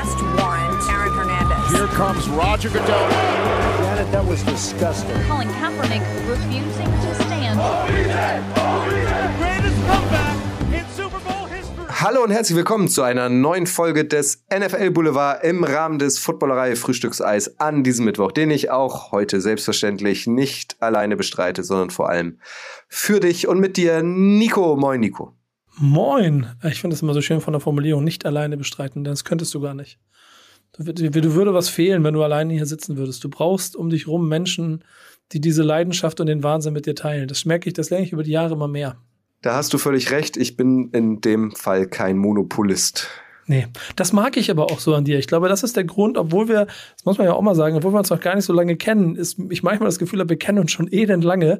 arrest warrant Aaron Hernandez. Here comes Roger Goodell. Janet, that was disgusting. Colin Kaepernick refusing to stand. Greatest comeback in Super Bowl history. Hallo und herzlich willkommen zu einer neuen Folge des NFL Boulevard im Rahmen des Footballerei Frühstückseis an diesem Mittwoch, den ich auch heute selbstverständlich nicht alleine bestreite, sondern vor allem für dich und mit dir, Nico. Moin, Nico. Moin. Ich finde es immer so schön von der Formulierung, nicht alleine bestreiten, denn das könntest du gar nicht. Du, du würde was fehlen, wenn du alleine hier sitzen würdest. Du brauchst um dich rum Menschen, die diese Leidenschaft und den Wahnsinn mit dir teilen. Das merke ich, das lerne ich über die Jahre immer mehr. Da hast du völlig recht. Ich bin in dem Fall kein Monopolist. Nee, das mag ich aber auch so an dir. Ich glaube, das ist der Grund, obwohl wir, das muss man ja auch mal sagen, obwohl wir uns noch gar nicht so lange kennen, ist ich manchmal das Gefühl habe, wir kennen uns schon elend lange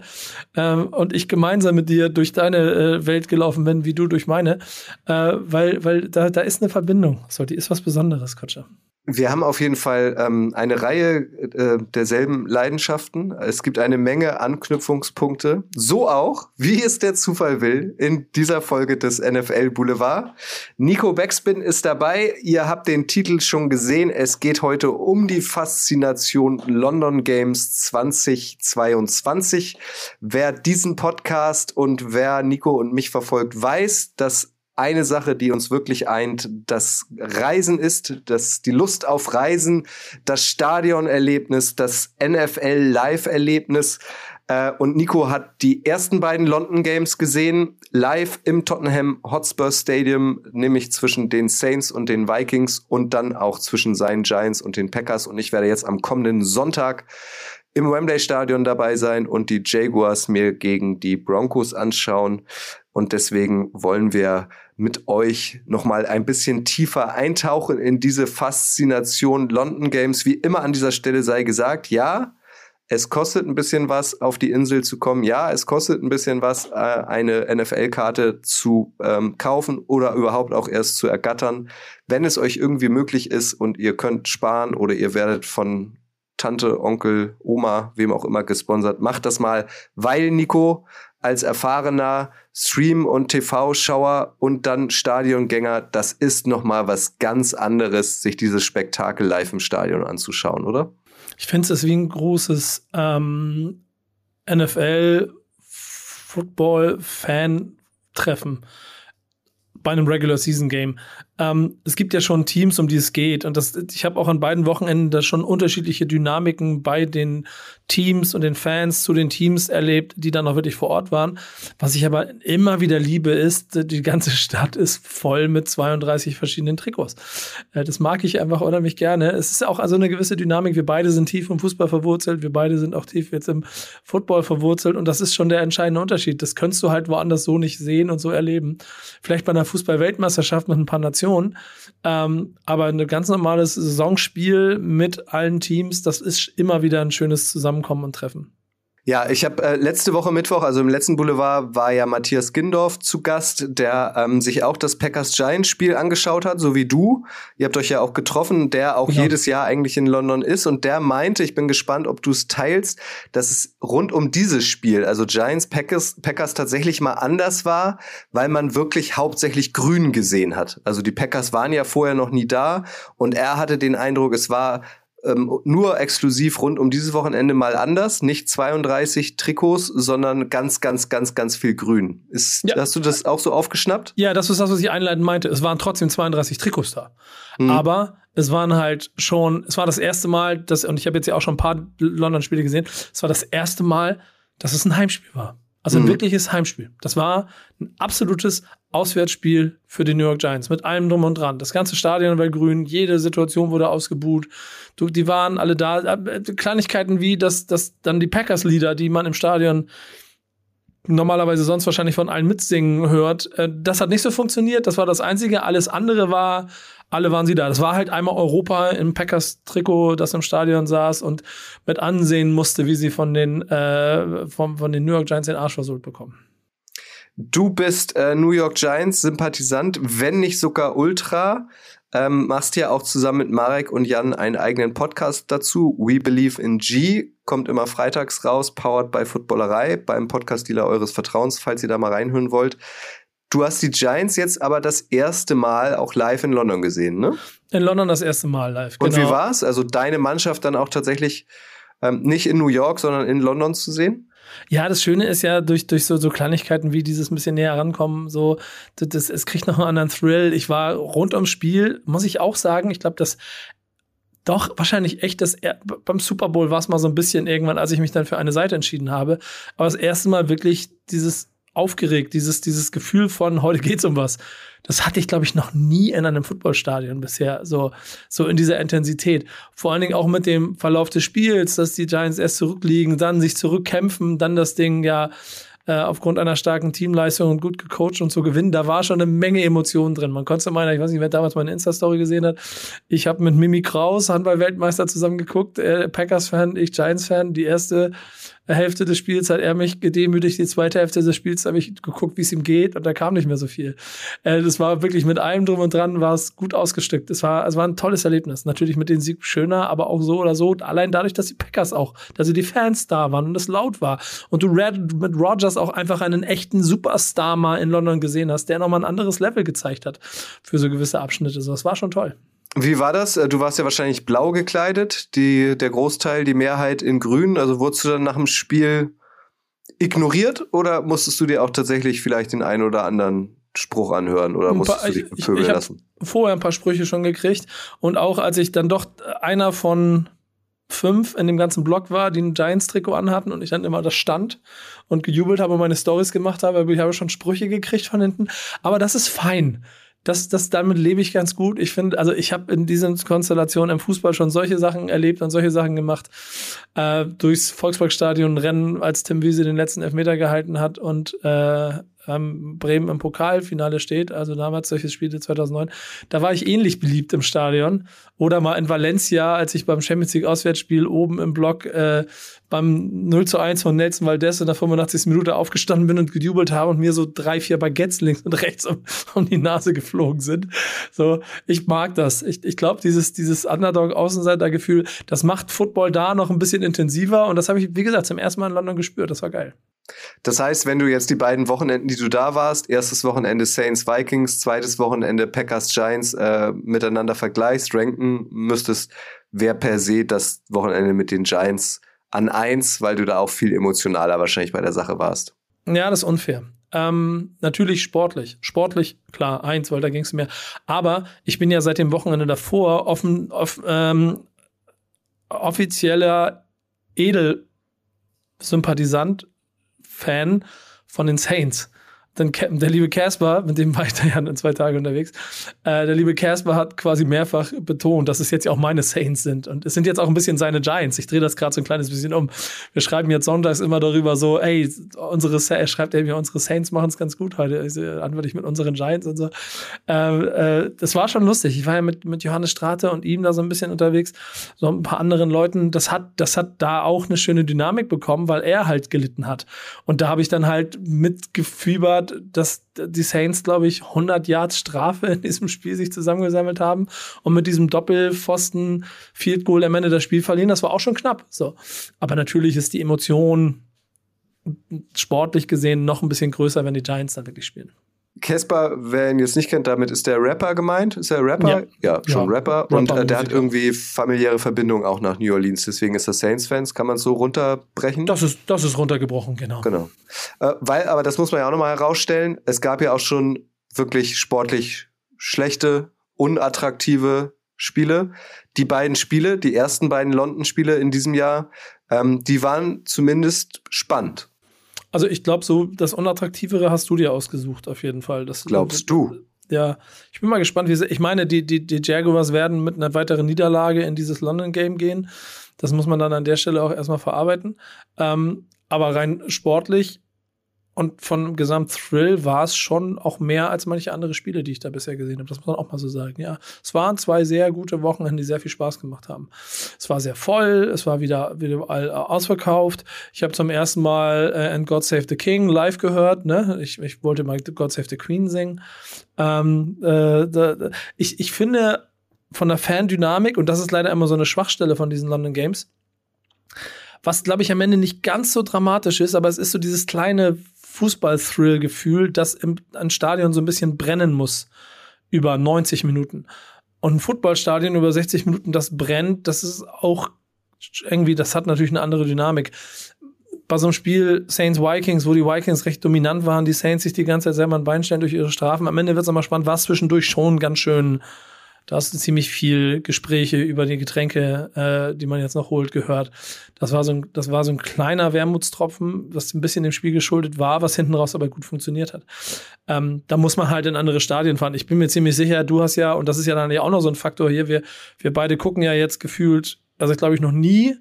ähm, und ich gemeinsam mit dir durch deine äh, Welt gelaufen bin, wie du durch meine, äh, weil, weil da, da ist eine Verbindung. So, die ist was Besonderes, Kutscher. Wir haben auf jeden Fall ähm, eine Reihe äh, derselben Leidenschaften. Es gibt eine Menge Anknüpfungspunkte. So auch, wie es der Zufall will, in dieser Folge des NFL Boulevard. Nico Backspin ist dabei. Ihr habt den Titel schon gesehen. Es geht heute um die Faszination London Games 2022. Wer diesen Podcast und wer Nico und mich verfolgt, weiß, dass eine Sache, die uns wirklich eint, das Reisen ist, das, die Lust auf Reisen, das Stadionerlebnis, das NFL-Live-Erlebnis. Äh, und Nico hat die ersten beiden London Games gesehen, live im Tottenham Hotspur Stadium, nämlich zwischen den Saints und den Vikings und dann auch zwischen seinen Giants und den Packers. Und ich werde jetzt am kommenden Sonntag im Wembley Stadion dabei sein und die Jaguars mir gegen die Broncos anschauen. Und deswegen wollen wir mit euch nochmal ein bisschen tiefer eintauchen in diese Faszination London Games. Wie immer an dieser Stelle sei gesagt, ja, es kostet ein bisschen was, auf die Insel zu kommen. Ja, es kostet ein bisschen was, äh, eine NFL-Karte zu ähm, kaufen oder überhaupt auch erst zu ergattern. Wenn es euch irgendwie möglich ist und ihr könnt sparen oder ihr werdet von Tante, Onkel, Oma, wem auch immer gesponsert, macht das mal, weil Nico als erfahrener Stream- und TV-Schauer und dann Stadiongänger, das ist noch mal was ganz anderes, sich dieses Spektakel live im Stadion anzuschauen, oder? Ich finde es wie ein großes ähm, NFL-Football-Fan-Treffen bei einem Regular Season Game. Ähm, es gibt ja schon Teams, um die es geht. Und das, ich habe auch an beiden Wochenenden da schon unterschiedliche Dynamiken bei den Teams und den Fans zu den Teams erlebt, die dann auch wirklich vor Ort waren. Was ich aber immer wieder liebe, ist, die ganze Stadt ist voll mit 32 verschiedenen Trikots. Äh, das mag ich einfach unheimlich gerne. Es ist auch also eine gewisse Dynamik. Wir beide sind tief im Fußball verwurzelt. Wir beide sind auch tief jetzt im Football verwurzelt. Und das ist schon der entscheidende Unterschied. Das könntest du halt woanders so nicht sehen und so erleben. Vielleicht bei einer Fußball-Weltmeisterschaft mit ein paar Nationen. Ähm, aber ein ganz normales Saisonspiel mit allen Teams, das ist immer wieder ein schönes Zusammenkommen und Treffen. Ja, ich habe äh, letzte Woche Mittwoch, also im letzten Boulevard, war ja Matthias Gindorf zu Gast, der ähm, sich auch das Packers Giants Spiel angeschaut hat, so wie du. Ihr habt euch ja auch getroffen, der auch genau. jedes Jahr eigentlich in London ist und der meinte, ich bin gespannt, ob du es teilst, dass es rund um dieses Spiel, also Giants Packers, Packers tatsächlich mal anders war, weil man wirklich hauptsächlich Grün gesehen hat. Also die Packers waren ja vorher noch nie da und er hatte den Eindruck, es war ähm, nur exklusiv rund um dieses Wochenende mal anders. Nicht 32 Trikots, sondern ganz, ganz, ganz, ganz viel Grün. Ist, ja. Hast du das auch so aufgeschnappt? Ja, das ist das, was ich einleitend meinte. Es waren trotzdem 32 Trikots da. Hm. Aber es waren halt schon, es war das erste Mal, dass, und ich habe jetzt ja auch schon ein paar London-Spiele gesehen, es war das erste Mal, dass es ein Heimspiel war. Also ein mhm. wirkliches Heimspiel. Das war ein absolutes Auswärtsspiel für die New York Giants mit allem drum und dran. Das ganze Stadion war grün, jede Situation wurde ausgebuht. Die waren alle da. Äh, Kleinigkeiten wie, dass, dass dann die Packers-Lieder, die man im Stadion normalerweise sonst wahrscheinlich von allen mitsingen hört, äh, das hat nicht so funktioniert. Das war das Einzige. Alles andere war alle waren sie da. Das war halt einmal Europa im Packers-Trikot, das im Stadion saß und mit ansehen musste, wie sie von den, äh, von, von den New York Giants den Arsch versohlt bekommen. Du bist äh, New York Giants-Sympathisant, wenn nicht sogar Ultra. Ähm, machst ja auch zusammen mit Marek und Jan einen eigenen Podcast dazu. We Believe in G kommt immer freitags raus, powered by Footballerei, beim Podcast-Dealer eures Vertrauens, falls ihr da mal reinhören wollt. Du hast die Giants jetzt aber das erste Mal auch live in London gesehen, ne? In London das erste Mal live. Und genau. wie war's? Also deine Mannschaft dann auch tatsächlich ähm, nicht in New York, sondern in London zu sehen? Ja, das Schöne ist ja durch, durch so, so Kleinigkeiten wie dieses ein bisschen näher rankommen, so, das, das, es kriegt noch einen anderen Thrill. Ich war rund ums Spiel, muss ich auch sagen, ich glaube, das doch wahrscheinlich echt das beim Super Bowl war es mal so ein bisschen irgendwann, als ich mich dann für eine Seite entschieden habe, aber das erste Mal wirklich dieses aufgeregt, dieses dieses Gefühl von heute geht's um was. Das hatte ich glaube ich noch nie in einem Footballstadion bisher so so in dieser Intensität. Vor allen Dingen auch mit dem Verlauf des Spiels, dass die Giants erst zurückliegen, dann sich zurückkämpfen, dann das Ding ja äh, aufgrund einer starken Teamleistung und gut gecoacht und so gewinnen. Da war schon eine Menge Emotionen drin. Man konnte meinen, ich weiß nicht, wer damals meine Insta-Story gesehen hat. Ich habe mit Mimi Kraus, Handball-Weltmeister, zusammen geguckt. Er Packers-Fan, ich Giants-Fan. Die erste Hälfte des Spiels hat er mich gedemütigt. Die zweite Hälfte des Spiels habe ich geguckt, wie es ihm geht und da kam nicht mehr so viel. Äh, das war wirklich mit allem drum und dran war es gut ausgestückt. Es war, es war ein tolles Erlebnis. Natürlich mit den Sieg schöner, aber auch so oder so. Allein dadurch, dass die Packers auch, dass sie die Fans da waren und es laut war und du Red, mit Rogers auch einfach einen echten Superstar mal in London gesehen hast, der nochmal ein anderes Level gezeigt hat für so gewisse Abschnitte. So, das war schon toll. Wie war das? Äh, Du warst ja wahrscheinlich blau gekleidet, die, der Großteil, die Mehrheit in grün. Also wurdest du dann nach dem Spiel ignoriert oder musstest du dir auch tatsächlich vielleicht den einen oder anderen Spruch anhören oder musstest paar- du dich ich- ich- bepöbeln ich hab lassen? vorher ein paar Sprüche schon gekriegt. Und auch als ich dann doch einer von fünf in dem ganzen Block war, die ein Giants-Trikot anhatten und ich dann immer das stand und gejubelt habe und meine Stories gemacht habe, ich habe schon Sprüche gekriegt von hinten. Aber das ist fein. Das, das, damit lebe ich ganz gut. Ich finde, also ich habe in diesen Konstellationen im Fußball schon solche Sachen erlebt und solche Sachen gemacht. Äh, durchs Volksparkstadion rennen, als Tim Wiese den letzten Elfmeter gehalten hat und äh, ähm, Bremen im Pokalfinale steht, also damals solche Spiele 2009, da war ich ähnlich beliebt im Stadion. Oder mal in Valencia, als ich beim Champions League Auswärtsspiel oben im Block äh, beim 0 zu 1 von Nelson Valdez in der 85. Minute aufgestanden bin und gejubelt habe und mir so drei, vier Baguettes links und rechts um, um die Nase geflogen sind. So, ich mag das. Ich, ich glaube, dieses, dieses Underdog-Außenseiter-Gefühl, das macht Football da noch ein bisschen intensiver und das habe ich, wie gesagt, zum ersten Mal in London gespürt. Das war geil. Das heißt, wenn du jetzt die beiden Wochenenden, die du da warst, erstes Wochenende Saints Vikings, zweites Wochenende Packers Giants äh, miteinander vergleichst, ranken müsstest, wer per se das Wochenende mit den Giants an eins, weil du da auch viel emotionaler wahrscheinlich bei der Sache warst. Ja, das ist unfair. Ähm, natürlich sportlich. Sportlich, klar, eins, weil da ging es mehr. Aber ich bin ja seit dem Wochenende davor offen, off, ähm, offizieller Edelsympathisant, Fan von den Saints. Denn Ca- der liebe Casper, mit dem war ich da ja in zwei Tage unterwegs, äh, der liebe Casper hat quasi mehrfach betont, dass es jetzt ja auch meine Saints sind. Und es sind jetzt auch ein bisschen seine Giants. Ich drehe das gerade so ein kleines bisschen um. Wir schreiben jetzt sonntags immer darüber so, ey, unsere er schreibt er mir, unsere Saints machen es ganz gut heute. Also, antworte ich mit unseren Giants und so. Ähm, äh, das war schon lustig. Ich war ja mit, mit Johannes Strate und ihm da so ein bisschen unterwegs, so ein paar anderen Leuten. Das hat, das hat da auch eine schöne Dynamik bekommen, weil er halt gelitten hat. Und da habe ich dann halt mitgefiebert, dass die Saints, glaube ich, 100 Yards Strafe in diesem Spiel sich zusammengesammelt haben und mit diesem Doppelpfosten Field Goal am Ende das Spiel verlieren. Das war auch schon knapp. So. Aber natürlich ist die Emotion sportlich gesehen noch ein bisschen größer, wenn die Giants dann wirklich spielen. Casper, wer ihn jetzt nicht kennt, damit ist der Rapper gemeint. Ist er Rapper? Ja, schon Ja. Rapper. Und Rapper, äh, der hat irgendwie familiäre Verbindung auch nach New Orleans. Deswegen ist er Saints-Fans. Kann man so runterbrechen? Das ist, das ist runtergebrochen, genau. Genau. Äh, weil, aber das muss man ja auch nochmal herausstellen, es gab ja auch schon wirklich sportlich schlechte, unattraktive Spiele. Die beiden Spiele, die ersten beiden London-Spiele in diesem Jahr, ähm, die waren zumindest spannend. Also ich glaube, so das Unattraktivere hast du dir ausgesucht, auf jeden Fall. Das, Glaubst du? Ja, ich bin mal gespannt, wie sie. Ich meine, die, die, die Jaguars werden mit einer weiteren Niederlage in dieses London-Game gehen. Das muss man dann an der Stelle auch erstmal verarbeiten. Ähm, aber rein sportlich und von Gesamt-Thrill war es schon auch mehr als manche andere Spiele, die ich da bisher gesehen habe. Das muss man auch mal so sagen. Ja, es waren zwei sehr gute Wochenende, die sehr viel Spaß gemacht haben. Es war sehr voll, es war wieder, wieder überall ausverkauft. Ich habe zum ersten Mal äh, And God Save the King live gehört. Ne? Ich, ich wollte mal God Save the Queen singen. Ähm, äh, da, ich, ich finde von der Fandynamik, und das ist leider immer so eine Schwachstelle von diesen London Games, was, glaube ich, am Ende nicht ganz so dramatisch ist, aber es ist so dieses kleine Fußball-Thrill-Gefühl, das im ein Stadion so ein bisschen brennen muss über 90 Minuten. Und ein Footballstadion über 60 Minuten, das brennt, das ist auch irgendwie, das hat natürlich eine andere Dynamik. Bei so einem Spiel Saints Vikings, wo die Vikings recht dominant waren, die Saints sich die ganze Zeit selber ein Bein stellen durch ihre Strafen. Am Ende wird es aber spannend, war es zwischendurch schon ganz schön da hast du ziemlich viel Gespräche über die Getränke, äh, die man jetzt noch holt, gehört. Das war so ein, das war so ein kleiner Wermutstropfen, was ein bisschen dem Spiel geschuldet war, was hinten raus aber gut funktioniert hat. Ähm, da muss man halt in andere Stadien fahren. Ich bin mir ziemlich sicher, du hast ja, und das ist ja dann ja auch noch so ein Faktor hier, wir, wir beide gucken ja jetzt gefühlt, also ich glaube ich noch nie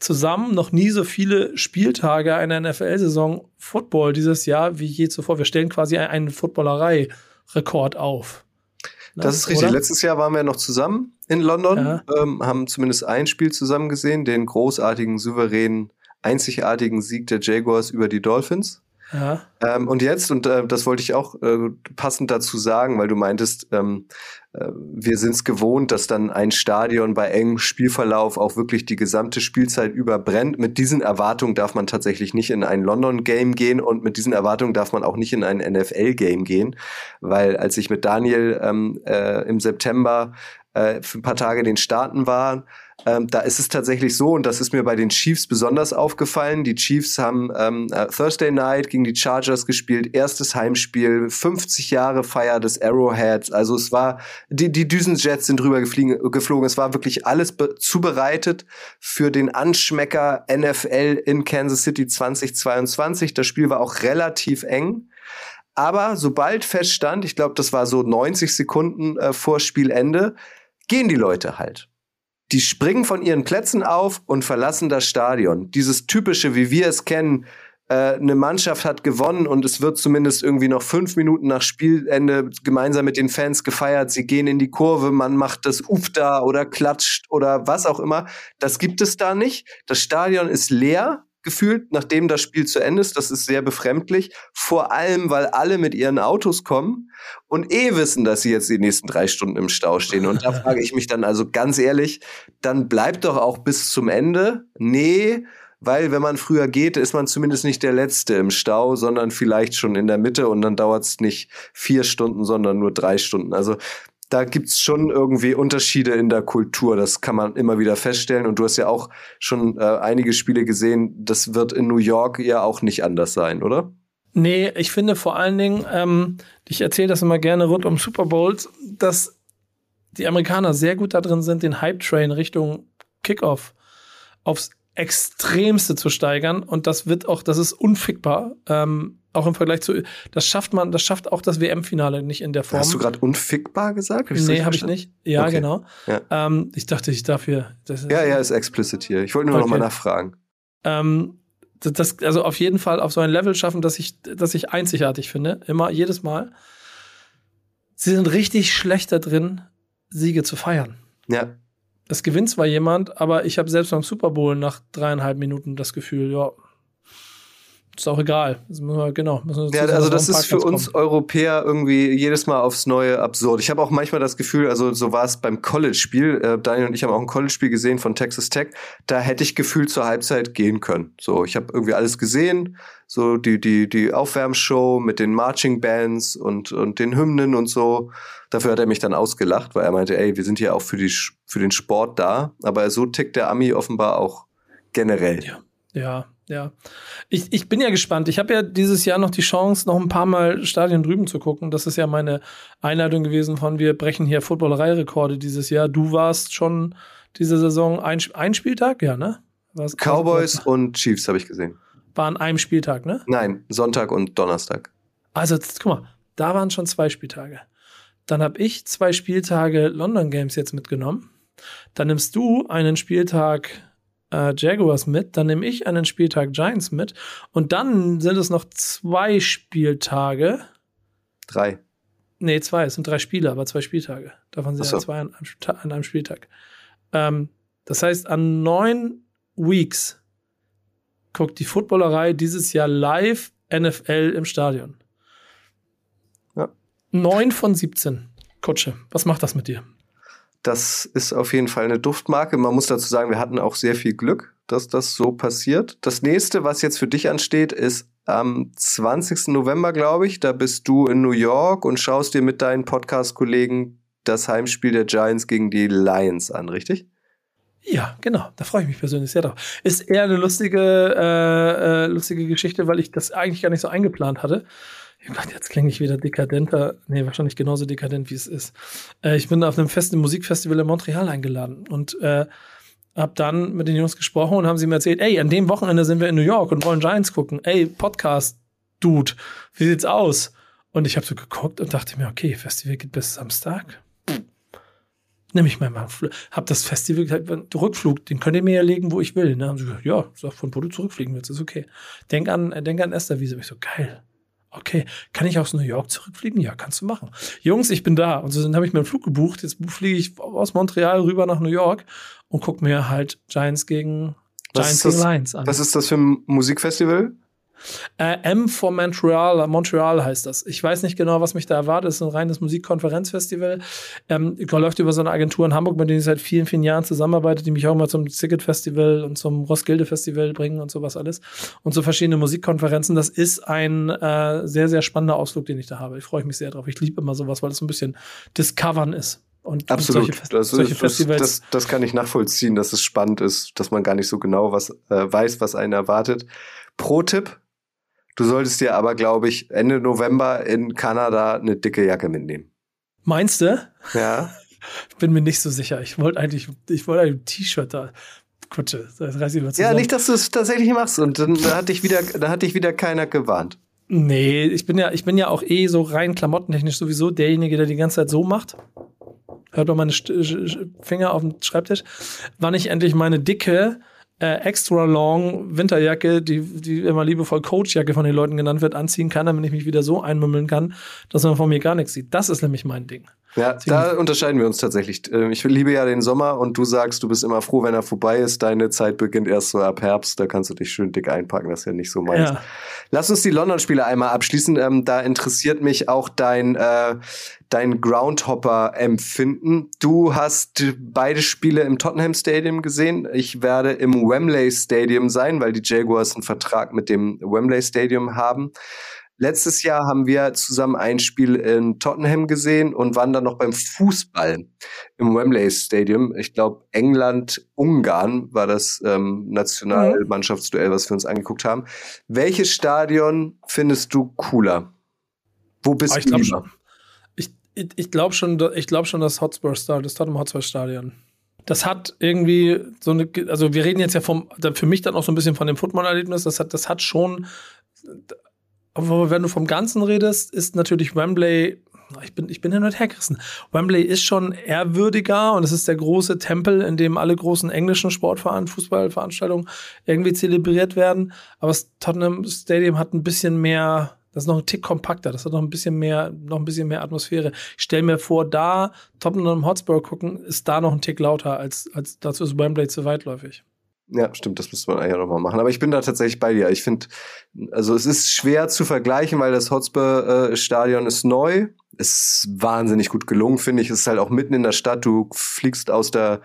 zusammen noch nie so viele Spieltage einer NFL-Saison Football dieses Jahr wie je zuvor. Wir stellen quasi einen Footballerei-Rekord auf. Das ist richtig. Oder? Letztes Jahr waren wir noch zusammen in London, ähm, haben zumindest ein Spiel zusammen gesehen, den großartigen, souveränen, einzigartigen Sieg der Jaguars über die Dolphins. Ähm, und jetzt, und äh, das wollte ich auch äh, passend dazu sagen, weil du meintest, ähm, äh, wir sind es gewohnt, dass dann ein Stadion bei engem Spielverlauf auch wirklich die gesamte Spielzeit überbrennt. Mit diesen Erwartungen darf man tatsächlich nicht in ein London-Game gehen und mit diesen Erwartungen darf man auch nicht in ein NFL-Game gehen, weil als ich mit Daniel ähm, äh, im September äh, für ein paar Tage in den Staaten war, ähm, da ist es tatsächlich so, und das ist mir bei den Chiefs besonders aufgefallen. Die Chiefs haben ähm, äh, Thursday Night gegen die Chargers gespielt, erstes Heimspiel, 50 Jahre Feier des Arrowheads. Also es war, die, die Düsenjets sind drüber geflogen. Es war wirklich alles zubereitet für den Anschmecker NFL in Kansas City 2022. Das Spiel war auch relativ eng. Aber sobald feststand, ich glaube, das war so 90 Sekunden äh, vor Spielende, gehen die Leute halt die springen von ihren Plätzen auf und verlassen das Stadion. Dieses typische, wie wir es kennen, äh, eine Mannschaft hat gewonnen und es wird zumindest irgendwie noch fünf Minuten nach Spielende gemeinsam mit den Fans gefeiert. Sie gehen in die Kurve, man macht das Uf da oder klatscht oder was auch immer. Das gibt es da nicht. Das Stadion ist leer gefühlt, nachdem das Spiel zu Ende ist. Das ist sehr befremdlich. Vor allem, weil alle mit ihren Autos kommen und eh wissen, dass sie jetzt die nächsten drei Stunden im Stau stehen. Und da frage ich mich dann also ganz ehrlich, dann bleibt doch auch bis zum Ende. Nee, weil wenn man früher geht, ist man zumindest nicht der Letzte im Stau, sondern vielleicht schon in der Mitte und dann dauert es nicht vier Stunden, sondern nur drei Stunden. Also da gibt's schon irgendwie Unterschiede in der Kultur. Das kann man immer wieder feststellen. Und du hast ja auch schon äh, einige Spiele gesehen. Das wird in New York ja auch nicht anders sein, oder? Nee, ich finde vor allen Dingen, ähm, ich erzähle das immer gerne rund um Super Bowls, dass die Amerikaner sehr gut da drin sind, den Hype-Train Richtung Kickoff aufs Extremste zu steigern. Und das wird auch, das ist unfickbar. Ähm, auch im Vergleich zu, das schafft man, das schafft auch das WM-Finale nicht in der Form. Hast du gerade unfickbar gesagt? Hab nee, habe ich nicht. Ja, okay. genau. Ja. Ähm, ich dachte, ich darf hier. Ja, ja, ist explicit hier. Ich wollte nur okay. noch mal nachfragen. Ähm, das, also auf jeden Fall auf so ein Level schaffen, dass ich, dass ich einzigartig finde. Immer, jedes Mal. Sie sind richtig schlecht da drin, Siege zu feiern. Ja. Es gewinnt zwar jemand, aber ich habe selbst beim Super Bowl nach dreieinhalb Minuten das Gefühl, ja, ist auch egal. Wir, genau. ja, also das ist für uns kommen. Europäer irgendwie jedes Mal aufs Neue absurd. Ich habe auch manchmal das Gefühl, also so war es beim College-Spiel. Äh, Daniel und ich haben auch ein College-Spiel gesehen von Texas Tech. Da hätte ich gefühlt zur Halbzeit gehen können. So, ich habe irgendwie alles gesehen. So die die die Aufwärmshow mit den Marching Bands und und den Hymnen und so. Dafür hat er mich dann ausgelacht, weil er meinte, ey, wir sind hier auch für die für den Sport da. Aber so tickt der Ami offenbar auch generell. Ja, ja, ja. Ich, ich bin ja gespannt. Ich habe ja dieses Jahr noch die Chance, noch ein paar Mal Stadien drüben zu gucken. Das ist ja meine Einladung gewesen von wir brechen hier Footballerei-Rekorde dieses Jahr. Du warst schon diese Saison ein, ein Spieltag, ja, ne? Was, Cowboys was, und Chiefs habe ich gesehen. War an einem Spieltag, ne? Nein, Sonntag und Donnerstag. Also, guck mal, da waren schon zwei Spieltage. Dann habe ich zwei Spieltage London Games jetzt mitgenommen. Dann nimmst du einen Spieltag äh, Jaguars mit, dann nehme ich einen Spieltag Giants mit und dann sind es noch zwei Spieltage. Drei. Nee, zwei. Es sind drei Spiele, aber zwei Spieltage. Davon sind so. ja zwei an einem, an einem Spieltag. Ähm, das heißt, an neun Weeks guckt die Footballerei dieses Jahr live NFL im Stadion. Ja. Neun von 17. Kutsche, was macht das mit dir? Das ist auf jeden Fall eine Duftmarke. Man muss dazu sagen, wir hatten auch sehr viel Glück, dass das so passiert. Das nächste, was jetzt für dich ansteht, ist am 20. November, glaube ich. Da bist du in New York und schaust dir mit deinen Podcast-Kollegen das Heimspiel der Giants gegen die Lions an, richtig? Ja, genau. Da freue ich mich persönlich sehr drauf. Ist eher eine lustige, äh, äh, lustige Geschichte, weil ich das eigentlich gar nicht so eingeplant hatte. Oh jetzt klinge ich wieder dekadenter. Nee, wahrscheinlich genauso dekadent, wie es ist. Äh, ich bin auf einem festen Musikfestival in Montreal eingeladen und äh, hab dann mit den Jungs gesprochen und haben sie mir erzählt, ey, an dem Wochenende sind wir in New York und wollen Giants gucken. Ey, Podcast, Dude, wie sieht's aus? Und ich habe so geguckt und dachte mir, okay, Festival geht bis Samstag nehme ich mal hab das Festival gesagt, Rückflug, den könnt ihr mir ja legen, wo ich will. Ne? Haben sie gesagt, ja, sag, von wo du zurückfliegen willst, ist okay. Denk an, denk an Esterwiese. Ich so, geil. Okay, kann ich aus New York zurückfliegen? Ja, kannst du machen. Jungs, ich bin da. Und so dann habe ich mir einen Flug gebucht. Jetzt fliege ich aus Montreal rüber nach New York und guck mir halt Giants gegen Giants gegen Lions an. Was ist das für ein Musikfestival? Äh, M for Montreal, Montreal heißt das. Ich weiß nicht genau, was mich da erwartet. Es ist ein reines Musikkonferenzfestival. Ähm, läuft über so eine Agentur in Hamburg, mit der ich seit vielen, vielen Jahren zusammenarbeite, die mich auch mal zum Ticket Festival und zum Roskilde Festival bringen und sowas alles. Und so verschiedene Musikkonferenzen. Das ist ein äh, sehr, sehr spannender Ausflug, den ich da habe. Ich freue mich sehr drauf. Ich liebe immer sowas, weil es so ein bisschen Discovern ist. Und, Absolut. Und solche, das, solche das, Festivals. Das, das, kann ich nachvollziehen, dass es spannend ist, dass man gar nicht so genau was äh, weiß, was einen erwartet. Pro-Tipp, Du solltest dir aber, glaube ich, Ende November in Kanada eine dicke Jacke mitnehmen. Meinst du? Ja. Bin mir nicht so sicher. Ich wollte eigentlich, ich wollte ein T-Shirt da. Kutsche, das reiß ich mal zusammen. Ja, nicht, dass du es tatsächlich machst. Und dann da hat dich wieder, da hat dich wieder keiner gewarnt. Nee, ich bin ja, ich bin ja auch eh so rein klamottentechnisch sowieso derjenige, der die ganze Zeit so macht. Hört mal meine Finger auf dem Schreibtisch. Wann ich endlich meine dicke, äh, extra long Winterjacke, die, die immer liebevoll Coachjacke von den Leuten genannt wird, anziehen kann, damit ich mich wieder so einmümmeln kann, dass man von mir gar nichts sieht. Das ist nämlich mein Ding. Ja, da unterscheiden wir uns tatsächlich. Ähm, ich liebe ja den Sommer und du sagst, du bist immer froh, wenn er vorbei ist. Deine Zeit beginnt erst so ab Herbst. Da kannst du dich schön dick einpacken. Das ist ja nicht so meins. Ja. Lass uns die London-Spiele einmal abschließen. Ähm, da interessiert mich auch dein, äh, dein Groundhopper-Empfinden. Du hast beide Spiele im Tottenham Stadium gesehen. Ich werde im Wembley Stadium sein, weil die Jaguars einen Vertrag mit dem Wembley Stadium haben. Letztes Jahr haben wir zusammen ein Spiel in Tottenham gesehen und waren dann noch beim Fußball im Wembley Stadium. Ich glaube, England-Ungarn war das ähm, Nationalmannschaftsduell, was wir uns angeguckt haben. Welches Stadion findest du cooler? Wo bist ah, ich du lieber? Schon, ich ich, ich glaube schon, ich glaube schon das Hotspur Stadion, das Tottenham Hotspur Stadion. Das hat irgendwie so eine, also wir reden jetzt ja vom, für mich dann auch so ein bisschen von dem Football-Erlebnis. Das hat, das hat schon aber wenn du vom Ganzen redest, ist natürlich Wembley, ich bin, ich bin hin und her gerissen. Wembley ist schon ehrwürdiger und es ist der große Tempel, in dem alle großen englischen Sportveranstaltungen, Fußballveranstaltungen irgendwie zelebriert werden. Aber das Tottenham Stadium hat ein bisschen mehr, das ist noch ein Tick kompakter, das hat noch ein bisschen mehr, noch ein bisschen mehr Atmosphäre. Ich stelle mir vor, da Tottenham Hotspur gucken, ist da noch ein Tick lauter, als, als dazu ist Wembley zu weitläufig. Ja, stimmt, das müsste man eigentlich nochmal machen. Aber ich bin da tatsächlich bei dir. Ich finde, also es ist schwer zu vergleichen, weil das Hotspur-Stadion ist neu. Ist wahnsinnig gut gelungen, finde ich. Es ist halt auch mitten in der Stadt. Du fliegst aus der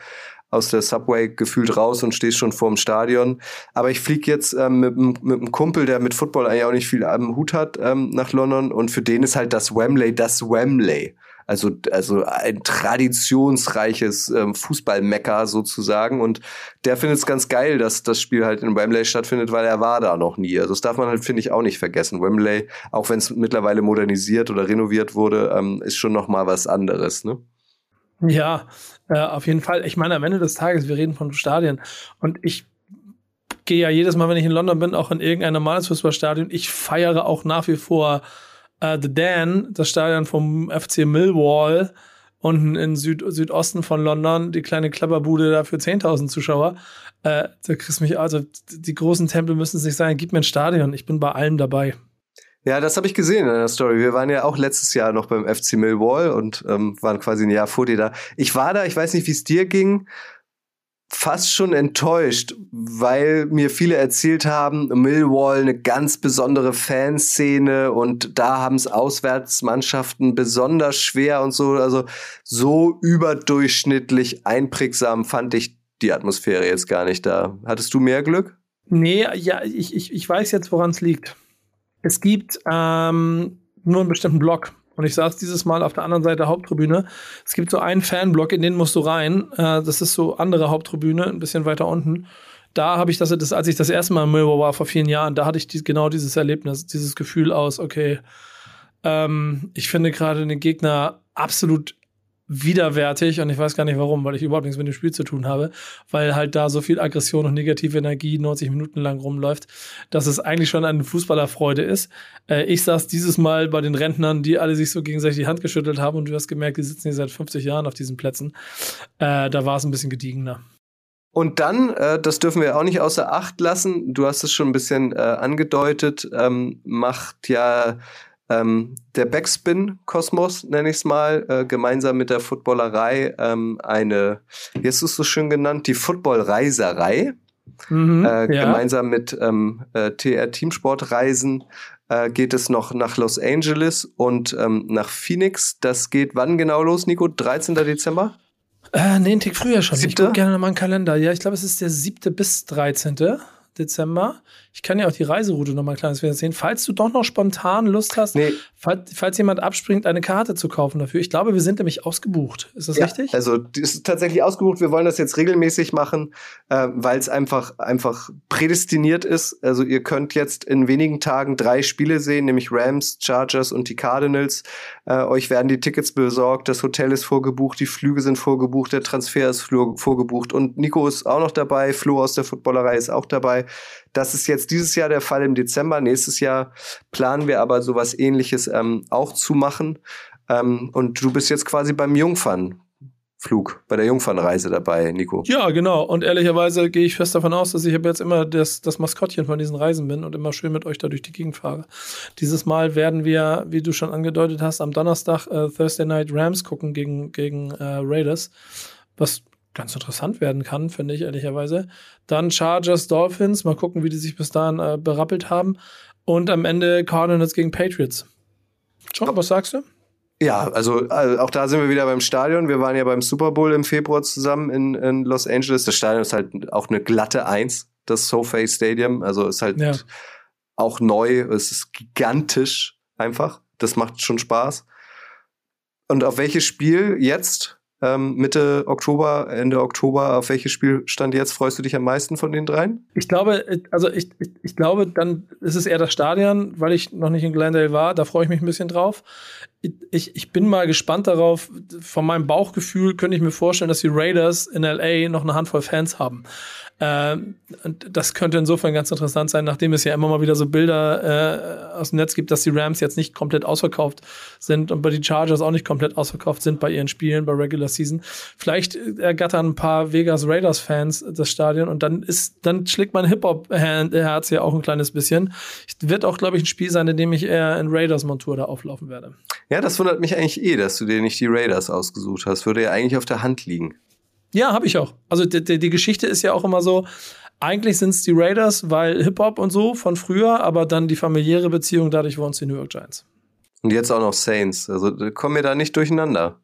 aus der Subway gefühlt raus und stehst schon vorm Stadion. Aber ich fliege jetzt ähm, mit, mit einem Kumpel, der mit Football eigentlich auch nicht viel am Hut hat, ähm, nach London. Und für den ist halt das Wembley das Wembley. Also, also ein traditionsreiches ähm, Fußballmecker sozusagen. Und der findet es ganz geil, dass das Spiel halt in Wembley stattfindet, weil er war da noch nie. Also das darf man halt, finde ich, auch nicht vergessen. Wembley, auch wenn es mittlerweile modernisiert oder renoviert wurde, ähm, ist schon noch mal was anderes, ne? Ja, äh, auf jeden Fall. Ich meine, am Ende des Tages, wir reden von Stadien und ich gehe ja jedes Mal, wenn ich in London bin, auch in irgendein normales Fußballstadion. Ich feiere auch nach wie vor äh, The Dan, das Stadion vom FC Millwall, unten in Süd Südosten von London, die kleine Klapperbude da für 10.000 Zuschauer. Äh, da kriegst mich, also die großen Tempel müssen es nicht sein, gib mir ein Stadion, ich bin bei allem dabei. Ja, das habe ich gesehen in der Story. Wir waren ja auch letztes Jahr noch beim FC Millwall und ähm, waren quasi ein Jahr vor dir da. Ich war da, ich weiß nicht, wie es dir ging fast schon enttäuscht, weil mir viele erzählt haben, Millwall eine ganz besondere Fanszene und da haben es Auswärtsmannschaften besonders schwer und so. Also so überdurchschnittlich einprägsam fand ich die Atmosphäre jetzt gar nicht da. Hattest du mehr Glück? Nee, ja, ich, ich, ich weiß jetzt, woran es liegt. Es gibt ähm, nur einen bestimmten Block. Und ich saß dieses Mal auf der anderen Seite der Haupttribüne. Es gibt so einen Fanblock, in den musst du rein. Äh, das ist so andere Haupttribüne, ein bisschen weiter unten. Da habe ich das, als ich das erste Mal in Millwall war, vor vielen Jahren, da hatte ich die, genau dieses Erlebnis, dieses Gefühl aus, okay, ähm, ich finde gerade den Gegner absolut widerwärtig und ich weiß gar nicht warum, weil ich überhaupt nichts mit dem Spiel zu tun habe, weil halt da so viel Aggression und negative Energie 90 Minuten lang rumläuft, dass es eigentlich schon eine Fußballerfreude ist. Äh, ich saß dieses Mal bei den Rentnern, die alle sich so gegenseitig die Hand geschüttelt haben und du hast gemerkt, die sitzen hier seit 50 Jahren auf diesen Plätzen. Äh, da war es ein bisschen gediegener. Und dann, äh, das dürfen wir auch nicht außer Acht lassen, du hast es schon ein bisschen äh, angedeutet, ähm, macht ja ähm, der Backspin-Kosmos, nenne ich es mal, äh, gemeinsam mit der Footballerei ähm, eine, wie hast du es so schön genannt, die Football-Reiserei. Mhm, äh, ja. Gemeinsam mit ähm, äh, TR Teamsportreisen äh, geht es noch nach Los Angeles und ähm, nach Phoenix. Das geht wann genau los, Nico? 13. Dezember? Äh, nee, einen Tick früher schon. Siebte? Ich gucke gerne mal einen Kalender. Ja, ich glaube, es ist der 7. bis 13. Dezember. Ich kann ja auch die Reiseroute noch mal ein kleines bisschen sehen. Falls du doch noch spontan Lust hast, nee. falls, falls, jemand abspringt, eine Karte zu kaufen dafür. Ich glaube, wir sind nämlich ausgebucht. Ist das ja, richtig? Also, die ist tatsächlich ausgebucht. Wir wollen das jetzt regelmäßig machen, äh, weil es einfach, einfach prädestiniert ist. Also, ihr könnt jetzt in wenigen Tagen drei Spiele sehen, nämlich Rams, Chargers und die Cardinals. Äh, euch werden die Tickets besorgt, das Hotel ist vorgebucht, die Flüge sind vorgebucht, der Transfer ist vorgebucht und Nico ist auch noch dabei, Flo aus der Footballerei ist auch dabei. Das ist jetzt dieses Jahr der Fall im Dezember. Nächstes Jahr planen wir aber sowas ähnliches ähm, auch zu machen. Ähm, und du bist jetzt quasi beim Jungfernflug, bei der Jungfernreise dabei, Nico. Ja, genau. Und ehrlicherweise gehe ich fest davon aus, dass ich jetzt immer das, das Maskottchen von diesen Reisen bin und immer schön mit euch da durch die Gegend fahre. Dieses Mal werden wir, wie du schon angedeutet hast, am Donnerstag äh, Thursday Night Rams gucken gegen, gegen äh, Raiders. Was ganz interessant werden kann, finde ich ehrlicherweise. Dann Chargers, Dolphins, mal gucken, wie die sich bis dahin äh, berappelt haben. Und am Ende Cardinals gegen Patriots. John, was sagst du? Ja, also, also, auch da sind wir wieder beim Stadion. Wir waren ja beim Super Bowl im Februar zusammen in, in Los Angeles. Das Stadion ist halt auch eine glatte Eins, das SoFi Stadium. Also ist halt ja. auch neu. Es ist gigantisch einfach. Das macht schon Spaß. Und auf welches Spiel jetzt ähm, Mitte Oktober, Ende Oktober, auf welches Spiel stand jetzt freust du dich am meisten von den dreien? Ich glaube, also ich, ich, ich glaube, dann ist es eher das Stadion, weil ich noch nicht in Glendale war. Da freue ich mich ein bisschen drauf. Ich, ich bin mal gespannt darauf. Von meinem Bauchgefühl könnte ich mir vorstellen, dass die Raiders in LA noch eine Handvoll Fans haben. Äh, das könnte insofern ganz interessant sein, nachdem es ja immer mal wieder so Bilder äh, aus dem Netz gibt, dass die Rams jetzt nicht komplett ausverkauft sind und bei die Chargers auch nicht komplett ausverkauft sind bei ihren Spielen bei Regular Season. Vielleicht ergattern ein paar Vegas Raiders Fans das Stadion und dann ist, dann schlägt mein Hip Hop Herz ja auch ein kleines bisschen. Wird auch, glaube ich, ein Spiel sein, in dem ich eher in Raiders Montur da auflaufen werde. Ja, das wundert mich eigentlich eh, dass du dir nicht die Raiders ausgesucht hast. Würde ja eigentlich auf der Hand liegen. Ja, habe ich auch. Also die, die, Geschichte ist ja auch immer so, eigentlich sind es die Raiders, weil Hip-Hop und so von früher, aber dann die familiäre Beziehung, dadurch waren es die New York Giants. Und jetzt auch noch Saints. Also kommen wir da nicht durcheinander.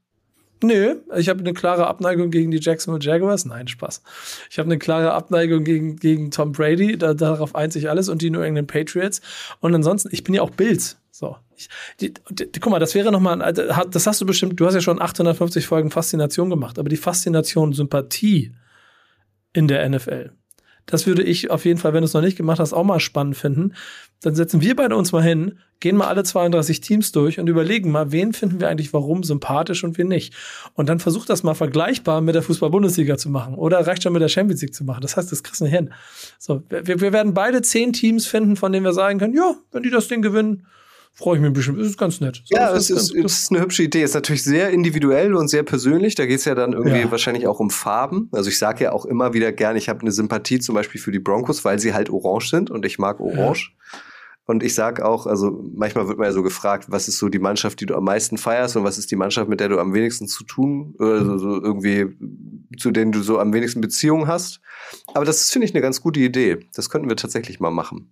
Nö, ich habe eine klare Abneigung gegen die Jacksonville Jaguars. Nein, Spaß. Ich habe eine klare Abneigung gegen, gegen Tom Brady. Da, darauf eint sich alles und die New England Patriots. Und ansonsten, ich bin ja auch Bills. So. Ich, die, die, guck mal, das wäre nochmal, das hast du bestimmt, du hast ja schon 850 Folgen Faszination gemacht, aber die Faszination Sympathie in der NFL, das würde ich auf jeden Fall, wenn du es noch nicht gemacht hast, auch mal spannend finden. Dann setzen wir beide uns mal hin, gehen mal alle 32 Teams durch und überlegen mal, wen finden wir eigentlich warum sympathisch und wen nicht. Und dann versuch das mal vergleichbar mit der Fußball-Bundesliga zu machen oder reicht schon mit der Champions League zu machen. Das heißt, das kriegst du nicht hin. So, wir, wir werden beide zehn Teams finden, von denen wir sagen können, ja, wenn die das Ding gewinnen, freue ich mich bestimmt. Das ist ganz nett. So, ja, es ist, ist, eine hübsche Idee. Ist natürlich sehr individuell und sehr persönlich. Da geht es ja dann irgendwie ja. wahrscheinlich auch um Farben. Also ich sage ja auch immer wieder gern, ich habe eine Sympathie zum Beispiel für die Broncos, weil sie halt orange sind und ich mag orange. Ja. Und ich sag auch, also manchmal wird man ja so gefragt, was ist so die Mannschaft, die du am meisten feierst und was ist die Mannschaft, mit der du am wenigsten zu tun, oder so, so irgendwie, zu denen du so am wenigsten Beziehungen hast. Aber das finde ich eine ganz gute Idee. Das könnten wir tatsächlich mal machen.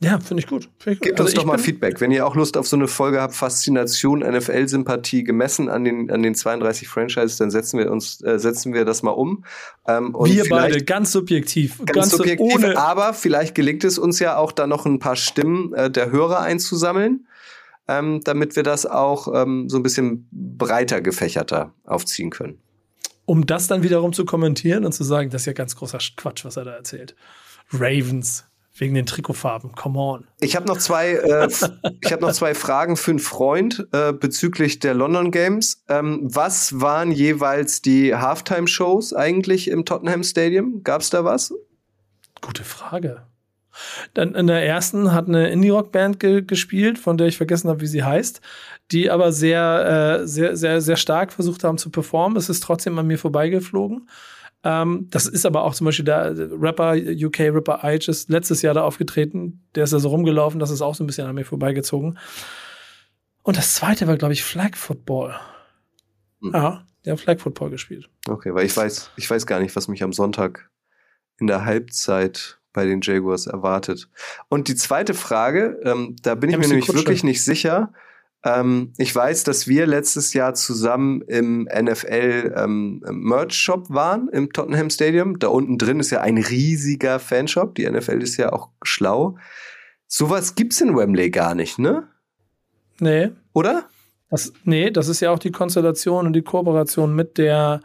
Ja, finde ich gut. Find ich gut. Gebt Also uns doch mal Feedback. Wenn ihr auch Lust auf so eine Folge habt, Faszination, NFL-Sympathie gemessen an den, an den 32 Franchises, dann setzen wir uns, äh, setzen wir das mal um. Ähm, Wir beide, ganz subjektiv. ganz so subjektiv, ohne. aber vielleicht gelingt es uns ja auch da noch ein paar Stimmen äh, der Hörer einzusammeln, ähm, damit wir das auch ähm, so ein bisschen breiter gefächerter aufziehen können. um das dann wiederum zu kommentieren und zu sagen, das ist ja ganz großer Quatsch, was er da erzählt. Ravens, wegen den Trikotfarben, come on. Ich habe noch zwei, äh, ich habe noch zwei Fragen für einen Freund äh, bezüglich der London Games. Ähm, was waren jeweils die Halftime-Shows eigentlich im Tottenham Stadium? Gab's da was? Gute Frage. Dann in der ersten hat eine Indie-Rock-Band ge gespielt, von der ich vergessen habe, wie sie heißt, die aber sehr, äh, sehr, sehr, sehr stark versucht haben zu performen. Es ist trotzdem an mir vorbeigeflogen. Ähm, das ist aber auch zum Beispiel der Rapper, UK-Rapper Ige ist letztes Jahr da aufgetreten. Der ist da so rumgelaufen, das ist auch so ein bisschen an mir vorbeigezogen. Und das zweite war, glaube ich, Flag Football. Hm. Ja, der hat Flag Football gespielt. Okay, weil ich weiß, ich weiß gar nicht, was mich am Sonntag in der Halbzeit bei den Jaguars erwartet. Und die zweite Frage, ähm, da bin ich Ja, mir nämlich Kutscher? wirklich nicht sicher. Ähm, ich weiß, dass wir letztes Jahr zusammen im NFL ähm, Merch Shop waren im Tottenham Stadium. Da unten drin ist ja ein riesiger Fanshop. Die NFL ist ja auch schlau. Sowas gibt's in Wembley gar nicht, ne? Nee, Oder? Das, nee, das ist ja auch die Konstellation und die Kooperation mit der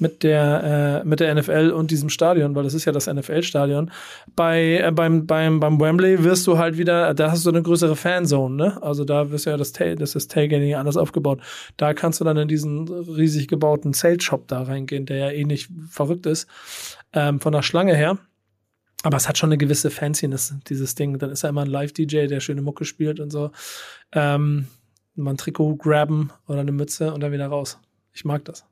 mit der äh, mit der NFL und diesem Stadion, weil das ist ja das NFL-Stadion. Bei äh, beim beim beim Wembley wirst du halt wieder, da hast du eine größere Fanzone, ne? Also da wirst du ja das Tail, das ist Tailgating anders aufgebaut. Da kannst du dann in diesen riesig gebauten Sales Shop da reingehen, der ja eh nicht verrückt ist ähm, von der Schlange her. Aber es hat schon eine gewisse Fanciness, dieses Ding. Dann ist ja immer ein Live-DJ, der schöne Mucke spielt und so. Ähm, mal ein Trikot graben oder eine Mütze und dann wieder raus. Ich mag das.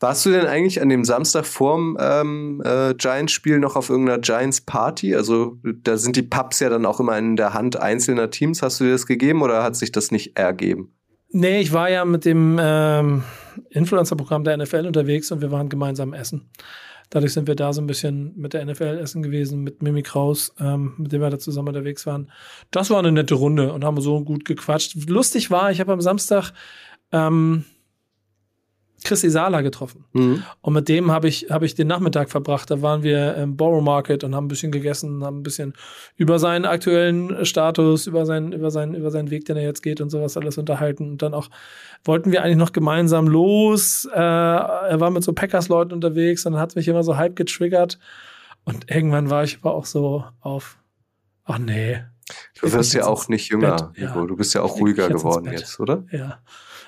Warst du denn eigentlich an dem Samstag vorm ähm, äh, Giants-Spiel noch auf irgendeiner Giants-Party? Also da sind die Pubs ja dann auch immer in der Hand einzelner Teams. Hast du dir das gegeben oder hat sich das nicht ergeben? Nee, ich war ja mit dem ähm, Influencer-Programm der NFL unterwegs und wir waren gemeinsam essen. Dadurch sind wir da so ein bisschen mit der NFL essen gewesen, mit Mimi Kraus, ähm, mit dem wir da zusammen unterwegs waren. Das war eine nette Runde und haben so gut gequatscht. Lustig war, ich habe am Samstag ähm, Chris Isala getroffen. Mhm. Und mit dem habe ich, hab ich den Nachmittag verbracht. Da waren wir im Borough Market und haben ein bisschen gegessen, haben ein bisschen über seinen aktuellen Status, über seinen, über seinen, über seinen Weg, den er jetzt geht und sowas alles unterhalten. Und dann auch wollten wir eigentlich noch gemeinsam los. Äh, er war mit so Packers-Leuten unterwegs und dann hat es mich immer so halb getriggert. Und irgendwann war ich aber auch so auf, ach nee. Du wirst ja auch nicht jünger, Bett, ja. Nico. Du bist ja auch ruhiger jetzt geworden jetzt, oder? Ja.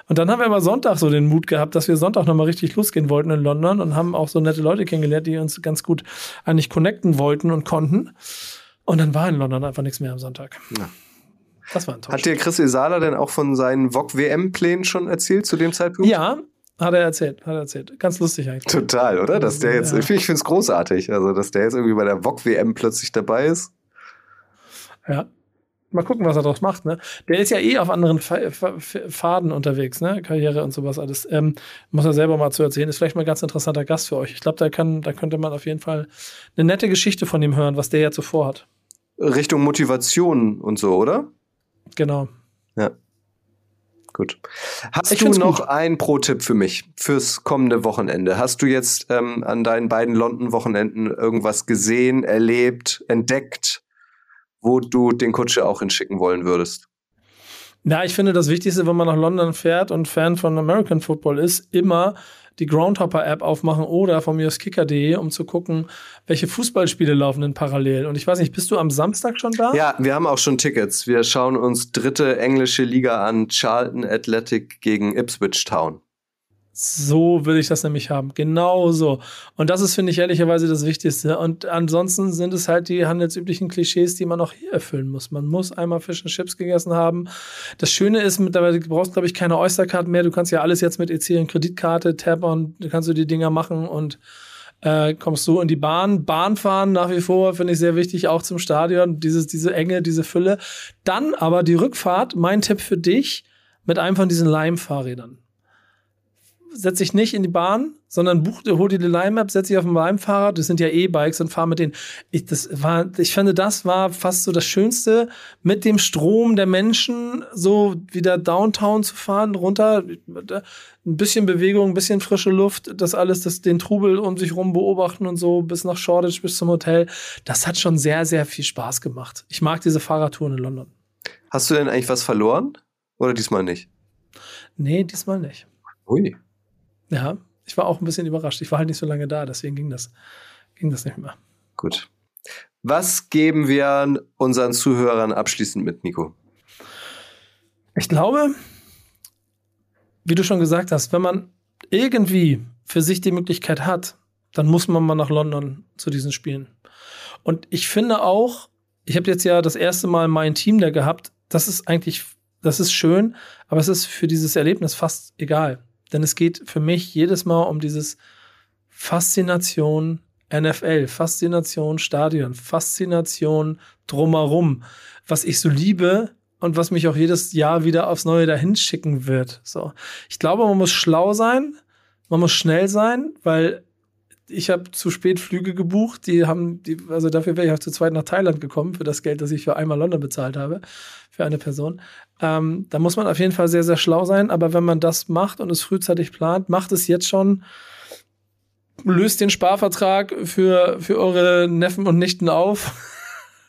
Und dann haben wir aber Sonntag so den Mut gehabt, dass wir Sonntag nochmal richtig losgehen wollten in London und haben auch so nette Leute kennengelernt, die uns ganz gut eigentlich connecten wollten und konnten. Und dann war in London einfach nichts mehr am Sonntag. Ja. Das war ein Hat dir Chris Isala denn auch von seinen VOG-WM-Plänen schon erzählt zu dem Zeitpunkt? Ja, hat er erzählt, hat er erzählt. Ganz lustig eigentlich. Total, oder? Dass der jetzt, Ja. ich finde es großartig, also dass der jetzt irgendwie bei der VOG-WM plötzlich dabei ist. Ja. Mal gucken, was er daraus macht, ne? Der ist ja eh auf anderen Fa Fa Faden unterwegs, ne? Karriere und sowas alles. Ähm, muss er selber mal zu erzählen. Ist vielleicht mal ein ganz interessanter Gast für euch. Ich glaube, da kann, da könnte man auf jeden Fall eine nette Geschichte von ihm hören, was der jetzt so vorhat. Richtung Motivation und so, oder? Genau. Ja. Gut. Hast Ich du noch gut. einen Pro-Tipp für mich fürs kommende Wochenende? Hast du jetzt ähm, an deinen beiden London-Wochenenden irgendwas gesehen, erlebt, entdeckt, wo du den Kutsche auch hinschicken wollen würdest? Ja, ich finde das Wichtigste, wenn man nach London fährt und Fan von American Football ist, immer die Groundhopper-App aufmachen oder von mir aus kicker.de, um zu gucken, welche Fußballspiele laufen denn parallel. Und ich weiß nicht, bist du am Samstag schon da? Ja, wir haben auch schon Tickets. Wir schauen uns dritte englische Liga an, Charlton Athletic gegen Ipswich Town. So will ich das nämlich haben. Genau so. Und das ist, finde ich, ehrlicherweise das Wichtigste. Und ansonsten sind es halt die handelsüblichen Klischees, die man auch hier erfüllen muss. Man muss einmal Fish and Chips gegessen haben. Das Schöne ist, mittlerweile du brauchst, glaube ich, keine Oystercard mehr. Du kannst ja alles jetzt mit EC und Kreditkarte, Tab und du kannst du die Dinger machen und äh, kommst so in die Bahn. Bahn fahren nach wie vor finde ich sehr wichtig, auch zum Stadion. Dieses, diese Enge, diese Fülle. Dann aber die Rückfahrt, mein Tipp für dich, mit einem von diesen Leimfahrrädern setz dich nicht in die Bahn, sondern buch, hol dir die Line-Map, setz dich auf ein Lime-Fahrrad, das sind ja E-Bikes und fahr mit denen. Ich, das war, ich finde, das war fast so das Schönste, mit dem Strom der Menschen so wieder Downtown zu fahren, runter, ein bisschen Bewegung, ein bisschen frische Luft, das alles, das, den Trubel um sich rum beobachten und so, bis nach Shoreditch, bis zum Hotel. Das hat schon sehr, sehr viel Spaß gemacht. Ich mag diese Fahrradtouren in London. Hast du denn eigentlich was verloren? Oder diesmal nicht? Nee, diesmal nicht. Ui. Ja, ich war auch ein bisschen überrascht. Ich war halt nicht so lange da, deswegen ging das, ging das nicht mehr. Gut. Was geben wir unseren Zuhörern abschließend mit, Nico? Ich glaube, wie du schon gesagt hast, wenn man irgendwie für sich die Möglichkeit hat, dann muss man mal nach London zu diesen Spielen. Und ich finde auch, ich habe jetzt ja das erste Mal mein Team da gehabt, das ist eigentlich, das ist schön, aber es ist für dieses Erlebnis fast egal. Denn es geht für mich jedes Mal um dieses Faszination NFL, Faszination Stadion, Faszination drumherum, was ich so liebe und was mich auch jedes Jahr wieder aufs Neue dahin schicken wird. So, ich glaube, man muss schlau sein, man muss schnell sein, weil ich habe zu spät Flüge gebucht. Die haben, die, also dafür wäre ich auch zu zweit nach Thailand gekommen, für das Geld, das ich für einmal London bezahlt habe, für eine Person. Ähm, da muss man auf jeden Fall sehr, sehr schlau sein. Aber wenn man das macht und es frühzeitig plant, macht es jetzt schon, löst den Sparvertrag für, für eure Neffen und Nichten auf.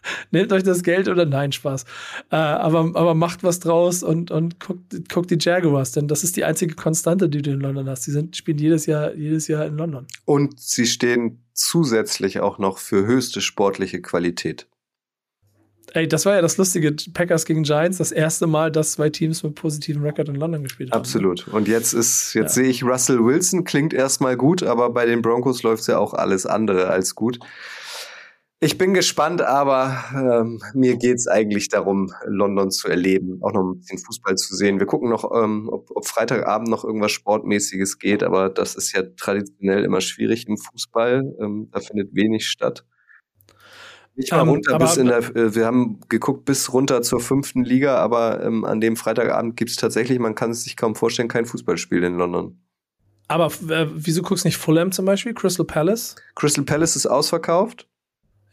Nehmt euch das Geld oder nein, Spaß. Äh, aber, aber macht was draus und, und guckt, guckt die Jaguars, denn das ist die einzige Konstante, die du in London hast. Die sind, spielen jedes Jahr, jedes Jahr in London. Und sie stehen zusätzlich auch noch für höchste sportliche Qualität. Ey, das war ja das Lustige, Packers gegen Giants, das erste Mal, dass zwei Teams mit positivem Rekord in London gespielt haben. Absolut. Und jetzt ist, jetzt ja. sehe ich Russell Wilson, klingt erstmal gut, aber bei den Broncos läuft es ja auch alles andere als gut. Ich bin gespannt, aber ähm, mir geht's eigentlich darum, London zu erleben, auch noch ein bisschen Fußball zu sehen. Wir gucken noch, ähm, ob, ob Freitagabend noch irgendwas Sportmäßiges geht, aber das ist ja traditionell immer schwierig im Fußball. Ähm, da findet wenig statt. Ich war um, ähm, runter bis in der, äh, wir haben geguckt bis runter zur fünften Liga, aber ähm, an dem Freitagabend gibt's tatsächlich, man kann es sich kaum vorstellen, kein Fußballspiel in London. Aber äh, wieso guckst du nicht Fulham zum Beispiel, Crystal Palace? Crystal Palace ist ausverkauft.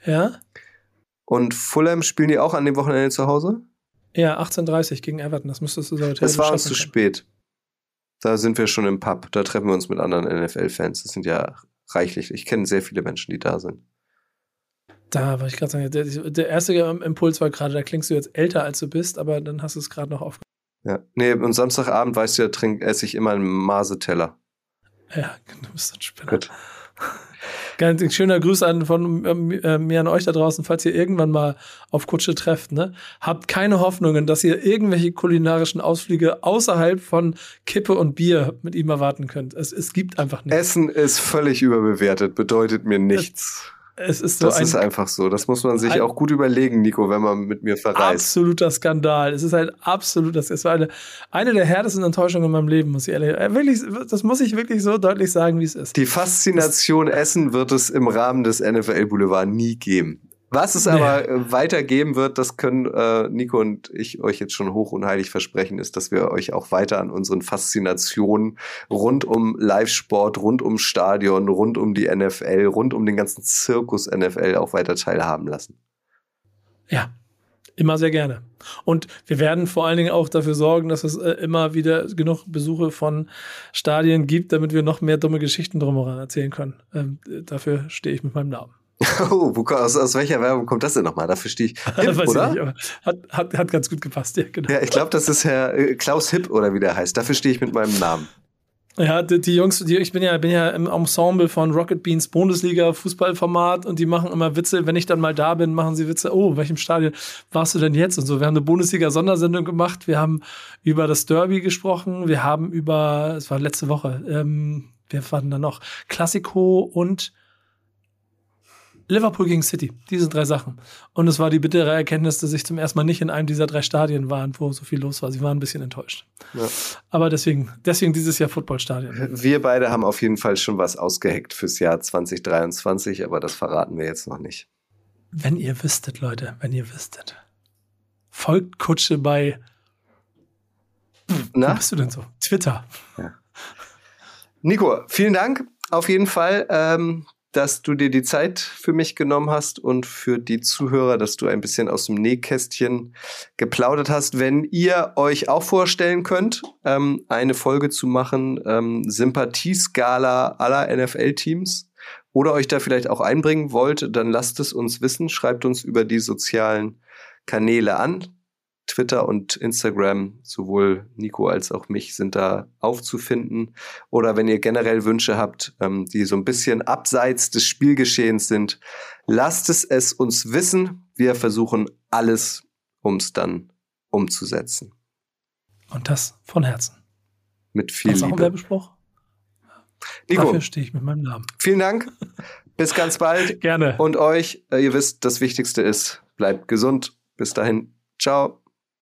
Ja. Und Fulham spielen die auch an dem Wochenende zu Hause? Ja, 18.30 gegen Everton. Das müsstest du so Das war uns zu spät. Da sind wir schon im Pub. Da treffen wir uns mit anderen NFL-Fans. Das sind ja reichlich. Ich kenne sehr viele Menschen, die da sind. Da wollte ich gerade sagen, der, der, erste Impuls war gerade, da klingst du jetzt älter, als du bist, aber dann hast du es gerade noch aufgehört. Ja. Nee, und Samstagabend, weißt du ja, trink, esse ich immer einen Maseteller. Ja, du bist ein Spinner. Gut. Ganz schöner Gruß an von äh, mir an euch da draußen, falls ihr irgendwann mal auf Kutsche trefft. Ne? Habt keine Hoffnungen, dass ihr irgendwelche kulinarischen Ausflüge außerhalb von Kippe und Bier mit ihm erwarten könnt. Es, es gibt einfach nichts. Essen ist völlig überbewertet, bedeutet mir nichts. Es ist so das ein, ist einfach so. Das muss man sich auch gut überlegen, Nico, wenn man mit mir verreist. Absoluter Skandal. Es ist halt absolut, das ist eine, eine der härtesten Enttäuschungen in meinem Leben, muss ich ehrlich, äh, wirklich, das muss ich wirklich so deutlich sagen, wie es ist. Die Faszination das, Essen wird es im Rahmen des NFL Boulevard nie geben. Was es aber nee. Äh, weitergeben wird, das können äh, Nico und ich euch jetzt schon hoch und heilig versprechen, ist, dass wir euch auch weiter an unseren Faszinationen rund um Live-Sport, rund um Stadion, rund um die NFL, rund um den ganzen Zirkus NFL auch weiter teilhaben lassen. Ja, immer sehr gerne. Und wir werden vor allen Dingen auch dafür sorgen, dass es äh, immer wieder genug Besuche von Stadien gibt, damit wir noch mehr dumme Geschichten drumherum erzählen können. Ähm, dafür stehe ich mit meinem Namen. Oh, wo, aus, aus welcher Werbung kommt das denn nochmal? Dafür stehe ich. Hip, oder? Ich nicht, hat, hat, hat ganz gut gepasst, ja, genau. Ja, ich glaube, das ist Herr äh, Klaus Hipp oder wie der heißt. Dafür stehe ich mit meinem Namen. Ja, die, die Jungs, die, ich bin ja, bin ja im Ensemble von Rocket Beans Bundesliga Fußballformat und die machen immer Witze. Wenn ich dann mal da bin, machen sie Witze. Oh, in welchem Stadion warst du denn jetzt? Und so. Wir haben eine Bundesliga Sondersendung gemacht. Wir haben über das Derby gesprochen. Wir haben über, es war letzte Woche, ähm, wir waren da noch Klassiko und Liverpool gegen City, diese drei Sachen. Und es war die bittere Erkenntnis, dass ich zum ersten Mal nicht in einem dieser drei Stadien war, wo so viel los war. Sie waren ein bisschen enttäuscht. Ja. Aber deswegen, deswegen dieses Jahr Footballstadion. Wir beide haben auf jeden Fall schon was ausgeheckt fürs Jahr 2023, aber das verraten wir jetzt noch nicht. Wenn ihr wüsstet, Leute, wenn ihr wüsstet. Folgt Kutsche bei. Na? Wo bist du denn so? Twitter. Ja. Nico, vielen Dank auf jeden Fall, ähm, dass du dir die Zeit für mich genommen hast und für die Zuhörer, dass du ein bisschen aus dem Nähkästchen geplaudert hast. Wenn ihr euch auch vorstellen könnt, ähm, eine Folge zu machen, ähm, Sympathieskala aller NFL-Teams, oder euch da vielleicht auch einbringen wollt, dann lasst es uns wissen. Schreibt uns über die sozialen Kanäle an. Twitter und Instagram, sowohl Nico als auch mich, sind da aufzufinden. Oder wenn ihr generell Wünsche habt, ähm, die so ein bisschen abseits des Spielgeschehens sind, lasst es es uns wissen. Wir versuchen alles, um es dann umzusetzen. Und das von Herzen. Mit viel Hast du auch Liebe. Werbespruch? Nico, Dafür stehe ich mit meinem Namen. vielen Dank. Bis ganz bald. Gerne. Und euch, äh, ihr wisst, das Wichtigste ist, bleibt gesund. Bis dahin. Ciao.